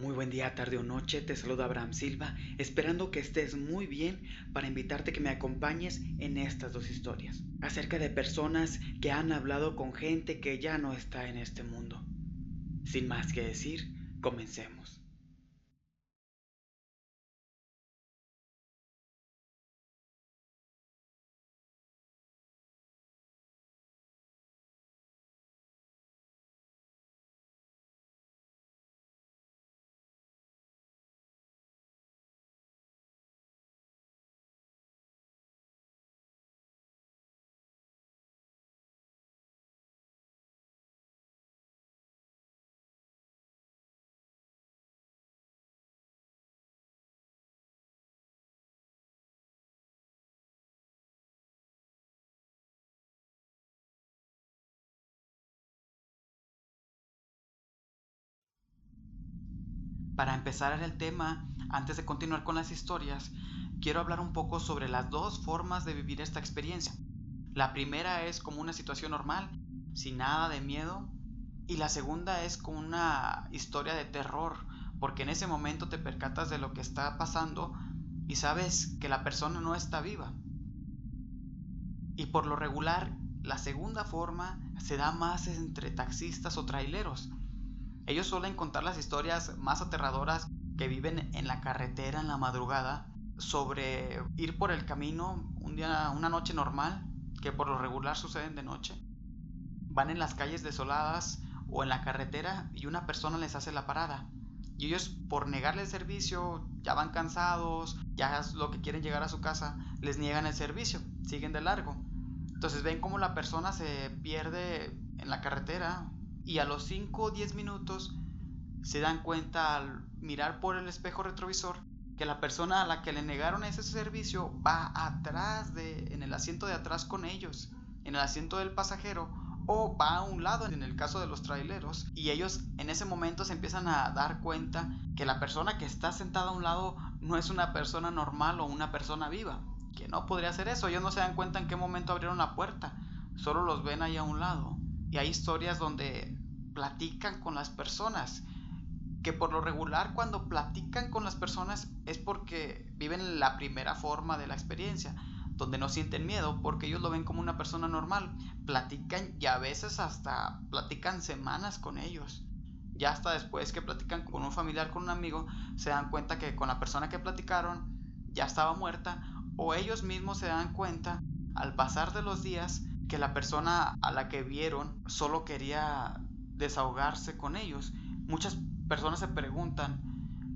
Muy buen día, tarde o noche, te saluda Abraham Silva, esperando que estés muy bien para invitarte que me acompañes en estas dos historias, acerca de personas que han hablado con gente que ya no está en este mundo. Sin más que decir, comencemos. Para empezar el tema, antes de continuar con las historias, quiero hablar un poco sobre las dos formas de vivir esta experiencia. La primera es como una situación normal, sin nada de miedo, y la segunda es como una historia de terror, porque en ese momento te percatas de lo que está pasando y sabes que la persona no está viva. Y por lo regular, la segunda forma se da más entre taxistas o traileros, ellos suelen contar las historias más aterradoras que viven en la carretera en la madrugada sobre ir por el camino un día, una noche normal, que por lo regular suceden de noche. Van en las calles desoladas o en la carretera y una persona les hace la parada. Y ellos por negarle el servicio, ya van cansados, ya es lo que quieren llegar a su casa, les niegan el servicio, siguen de largo. Entonces ven como la persona se pierde en la carretera y a los 5 o 10 minutos se dan cuenta al mirar por el espejo retrovisor que la persona a la que le negaron ese servicio va atrás de en el asiento de atrás con ellos, en el asiento del pasajero o va a un lado en el caso de los traileros y ellos en ese momento se empiezan a dar cuenta que la persona que está sentada a un lado no es una persona normal o una persona viva, que no podría ser eso, ellos no se dan cuenta en qué momento abrieron la puerta, solo los ven ahí a un lado. Y hay historias donde platican con las personas, que por lo regular cuando platican con las personas es porque viven la primera forma de la experiencia, donde no sienten miedo, porque ellos lo ven como una persona normal, platican y a veces hasta platican semanas con ellos. Ya hasta después que platican con un familiar, con un amigo, se dan cuenta que con la persona que platicaron ya estaba muerta o ellos mismos se dan cuenta al pasar de los días que la persona a la que vieron solo quería desahogarse con ellos. Muchas personas se preguntan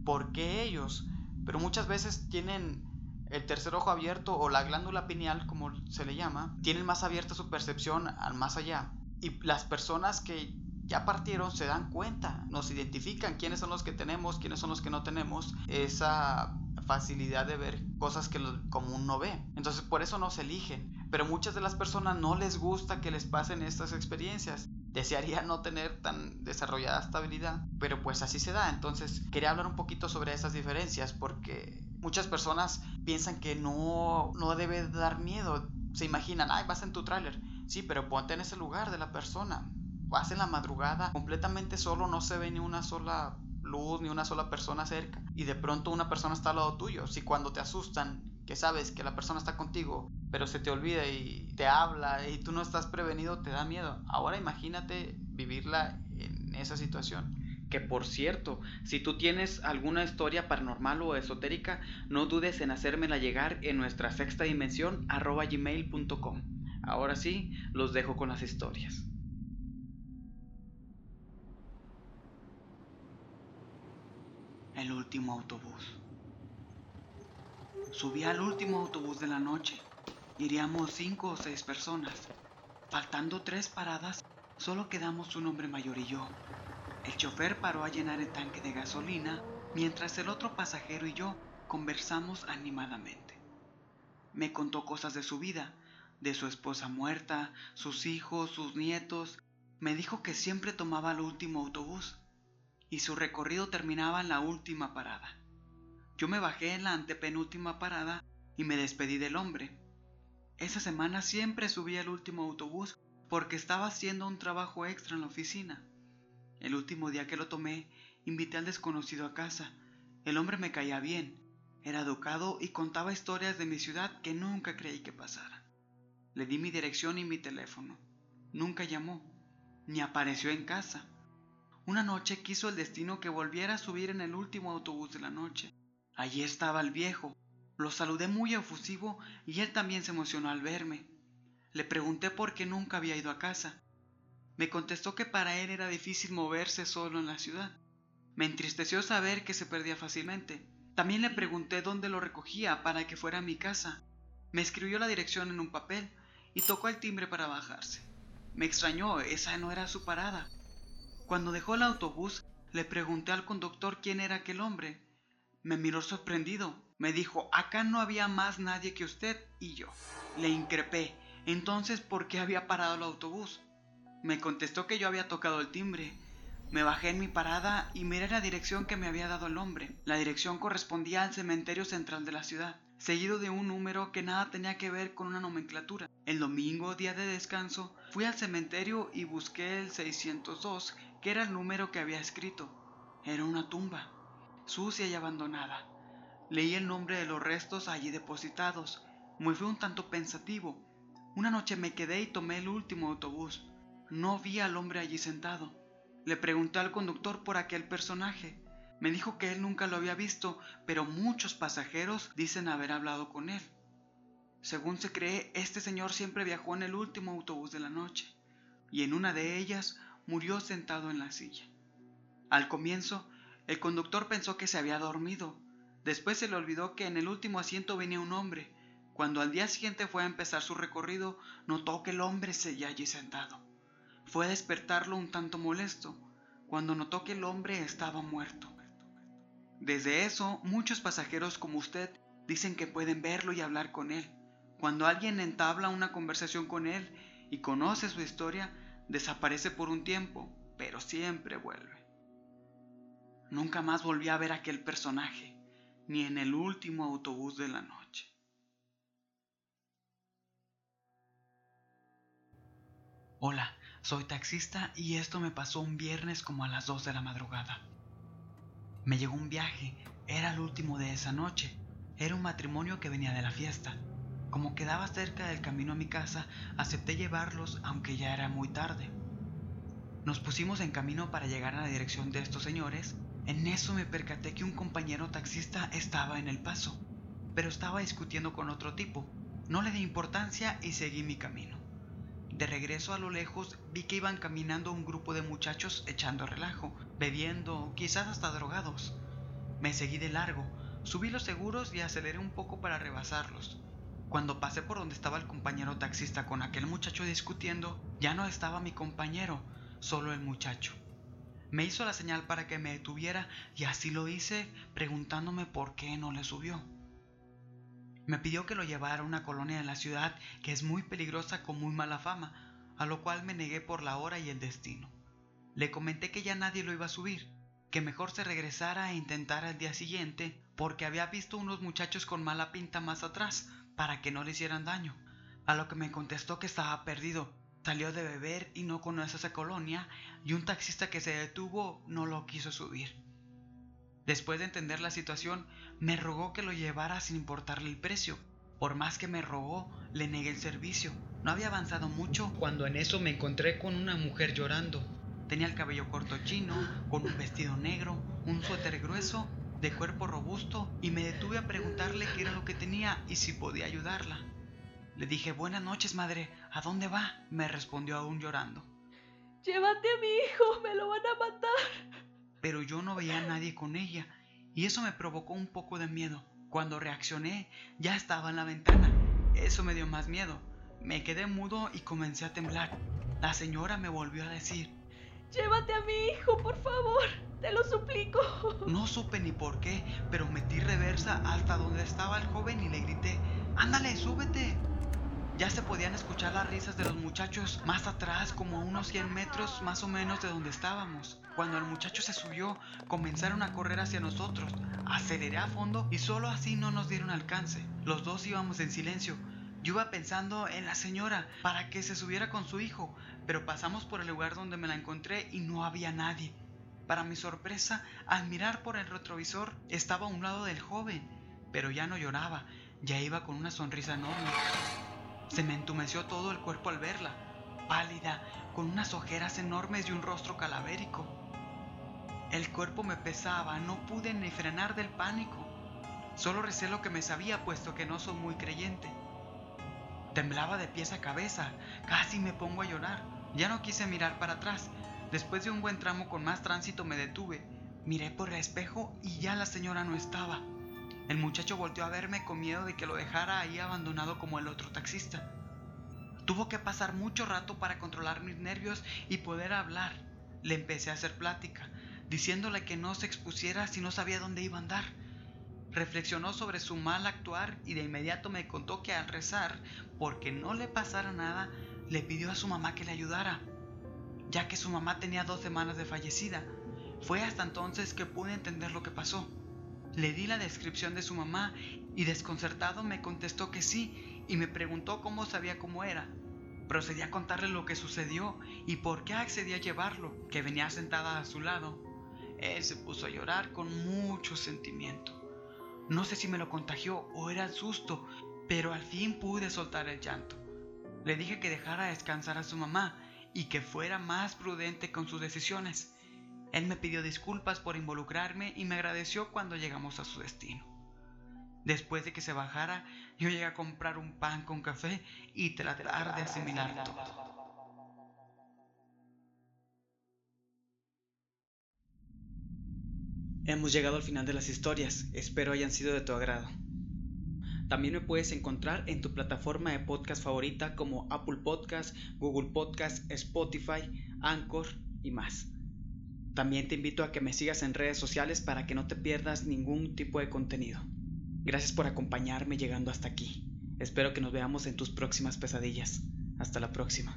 por qué ellos, pero muchas veces tienen el tercer ojo abierto o la glándula pineal, como se le llama, tienen más abierta su percepción al más allá. Y las personas que ya partieron se dan cuenta, nos identifican quiénes son los que tenemos, quiénes son los que no tenemos esa facilidad de ver cosas que el común no ve. Entonces por eso nos eligen. Pero muchas de las personas no les gusta que les pasen estas experiencias. Desearía no tener tan desarrollada estabilidad, pero pues así se da. Entonces quería hablar un poquito sobre esas diferencias porque muchas personas piensan que no, no debe dar miedo. Se imaginan, ay, vas en tu tráiler. Sí, pero ponte en ese lugar de la persona. Vas en la madrugada completamente solo, no se ve ni una sola luz ni una sola persona cerca y de pronto una persona está al lado tuyo. Si cuando te asustan, que sabes que la persona está contigo, pero se te olvida y te habla y tú no estás prevenido, te da miedo. Ahora imagínate vivirla en esa situación. Que por cierto, si tú tienes alguna historia paranormal o esotérica, no dudes en hacérmela llegar en nuestra sexta dimensión arroba gmail.com. Ahora sí, los dejo con las historias. El último autobús. Subí al último autobús de la noche. Iríamos cinco o seis personas. Faltando tres paradas, solo quedamos un hombre mayor y yo. El chofer paró a llenar el tanque de gasolina mientras el otro pasajero y yo conversamos animadamente. Me contó cosas de su vida, de su esposa muerta, sus hijos, sus nietos. Me dijo que siempre tomaba el último autobús y su recorrido terminaba en la última parada. Yo me bajé en la antepenúltima parada y me despedí del hombre. Esa semana siempre subí al último autobús porque estaba haciendo un trabajo extra en la oficina. El último día que lo tomé, invité al desconocido a casa. El hombre me caía bien, era educado y contaba historias de mi ciudad que nunca creí que pasara. Le di mi dirección y mi teléfono. Nunca llamó, ni apareció en casa. Una noche quiso el destino que volviera a subir en el último autobús de la noche. Allí estaba el viejo. Lo saludé muy efusivo y él también se emocionó al verme. Le pregunté por qué nunca había ido a casa. Me contestó que para él era difícil moverse solo en la ciudad. Me entristeció saber que se perdía fácilmente. También le pregunté dónde lo recogía para que fuera a mi casa. Me escribió la dirección en un papel y tocó el timbre para bajarse. Me extrañó, esa no era su parada. Cuando dejó el autobús, le pregunté al conductor quién era aquel hombre. Me miró sorprendido. Me dijo, acá no había más nadie que usted y yo. Le increpé. Entonces, ¿por qué había parado el autobús? Me contestó que yo había tocado el timbre. Me bajé en mi parada y miré la dirección que me había dado el hombre. La dirección correspondía al cementerio central de la ciudad, seguido de un número que nada tenía que ver con una nomenclatura. El domingo, día de descanso, fui al cementerio y busqué el 602, que era el número que había escrito. Era una tumba, sucia y abandonada. Leí el nombre de los restos allí depositados. Me fui un tanto pensativo. Una noche me quedé y tomé el último autobús. No vi al hombre allí sentado. Le pregunté al conductor por aquel personaje. Me dijo que él nunca lo había visto, pero muchos pasajeros dicen haber hablado con él. Según se cree, este señor siempre viajó en el último autobús de la noche, y en una de ellas murió sentado en la silla. Al comienzo, el conductor pensó que se había dormido. Después se le olvidó que en el último asiento venía un hombre. Cuando al día siguiente fue a empezar su recorrido, notó que el hombre seguía allí sentado. Fue a despertarlo un tanto molesto, cuando notó que el hombre estaba muerto. Desde eso, muchos pasajeros como usted dicen que pueden verlo y hablar con él. Cuando alguien entabla una conversación con él y conoce su historia, desaparece por un tiempo, pero siempre vuelve. Nunca más volví a ver aquel personaje, ni en el último autobús de la noche. Hola, soy taxista y esto me pasó un viernes como a las 2 de la madrugada. Me llegó un viaje, era el último de esa noche. Era un matrimonio que venía de la fiesta. Como quedaba cerca del camino a mi casa, acepté llevarlos aunque ya era muy tarde. Nos pusimos en camino para llegar a la dirección de estos señores. En eso me percaté que un compañero taxista estaba en el paso, pero estaba discutiendo con otro tipo. No le di importancia y seguí mi camino. De regreso a lo lejos vi que iban caminando un grupo de muchachos echando relajo, bebiendo, quizás hasta drogados. Me seguí de largo, subí los seguros y aceleré un poco para rebasarlos. Cuando pasé por donde estaba el compañero taxista con aquel muchacho discutiendo, ya no estaba mi compañero, solo el muchacho. Me hizo la señal para que me detuviera y así lo hice preguntándome por qué no le subió. Me pidió que lo llevara a una colonia de la ciudad que es muy peligrosa con muy mala fama, a lo cual me negué por la hora y el destino. Le comenté que ya nadie lo iba a subir, que mejor se regresara e intentara el día siguiente porque había visto unos muchachos con mala pinta más atrás para que no le hicieran daño, a lo que me contestó que estaba perdido Salió de beber y no conoce esa colonia y un taxista que se detuvo no lo quiso subir. Después de entender la situación, me rogó que lo llevara sin importarle el precio. Por más que me rogó, le negué el servicio. No había avanzado mucho cuando en eso me encontré con una mujer llorando. Tenía el cabello corto chino, con un vestido negro, un suéter grueso, de cuerpo robusto, y me detuve a preguntarle qué era lo que tenía y si podía ayudarla. Le dije, buenas noches, madre, ¿a dónde va? Me respondió aún llorando. Llévate a mi hijo, me lo van a matar. Pero yo no veía a nadie con ella, y eso me provocó un poco de miedo. Cuando reaccioné, ya estaba en la ventana. Eso me dio más miedo. Me quedé mudo y comencé a temblar. La señora me volvió a decir, Llévate a mi hijo, por favor, te lo suplico. No supe ni por qué, pero metí reversa hasta donde estaba el joven y le grité, Ándale, súbete. Ya se podían escuchar las risas de los muchachos más atrás, como a unos 100 metros más o menos de donde estábamos. Cuando el muchacho se subió, comenzaron a correr hacia nosotros. Aceleré a fondo y solo así no nos dieron alcance. Los dos íbamos en silencio. Yo iba pensando en la señora para que se subiera con su hijo, pero pasamos por el lugar donde me la encontré y no había nadie. Para mi sorpresa, al mirar por el retrovisor, estaba a un lado del joven, pero ya no lloraba, ya iba con una sonrisa enorme. Se me entumeció todo el cuerpo al verla, pálida, con unas ojeras enormes y un rostro calavérico. El cuerpo me pesaba, no pude ni frenar del pánico. Solo recé lo que me sabía, puesto que no soy muy creyente. Temblaba de pies a cabeza, casi me pongo a llorar. Ya no quise mirar para atrás. Después de un buen tramo con más tránsito me detuve. Miré por el espejo y ya la señora no estaba. El muchacho volteó a verme con miedo de que lo dejara ahí abandonado como el otro taxista. Tuvo que pasar mucho rato para controlar mis nervios y poder hablar. Le empecé a hacer plática, diciéndole que no se expusiera si no sabía dónde iba a andar. Reflexionó sobre su mal actuar y de inmediato me contó que al rezar, porque no le pasara nada, le pidió a su mamá que le ayudara, ya que su mamá tenía dos semanas de fallecida. Fue hasta entonces que pude entender lo que pasó. Le di la descripción de su mamá y desconcertado me contestó que sí y me preguntó cómo sabía cómo era. Procedí a contarle lo que sucedió y por qué accedí a llevarlo, que venía sentada a su lado. Él se puso a llorar con mucho sentimiento. No sé si me lo contagió o era el susto, pero al fin pude soltar el llanto. Le dije que dejara descansar a su mamá y que fuera más prudente con sus decisiones. Él me pidió disculpas por involucrarme y me agradeció cuando llegamos a su destino. Después de que se bajara, yo llegué a comprar un pan con café y tratar de asimilar todo. Hemos llegado al final de las historias, espero hayan sido de tu agrado. También me puedes encontrar en tu plataforma de podcast favorita como Apple Podcast, Google Podcast, Spotify, Anchor y más. También te invito a que me sigas en redes sociales para que no te pierdas ningún tipo de contenido. Gracias por acompañarme llegando hasta aquí. Espero que nos veamos en tus próximas pesadillas. Hasta la próxima.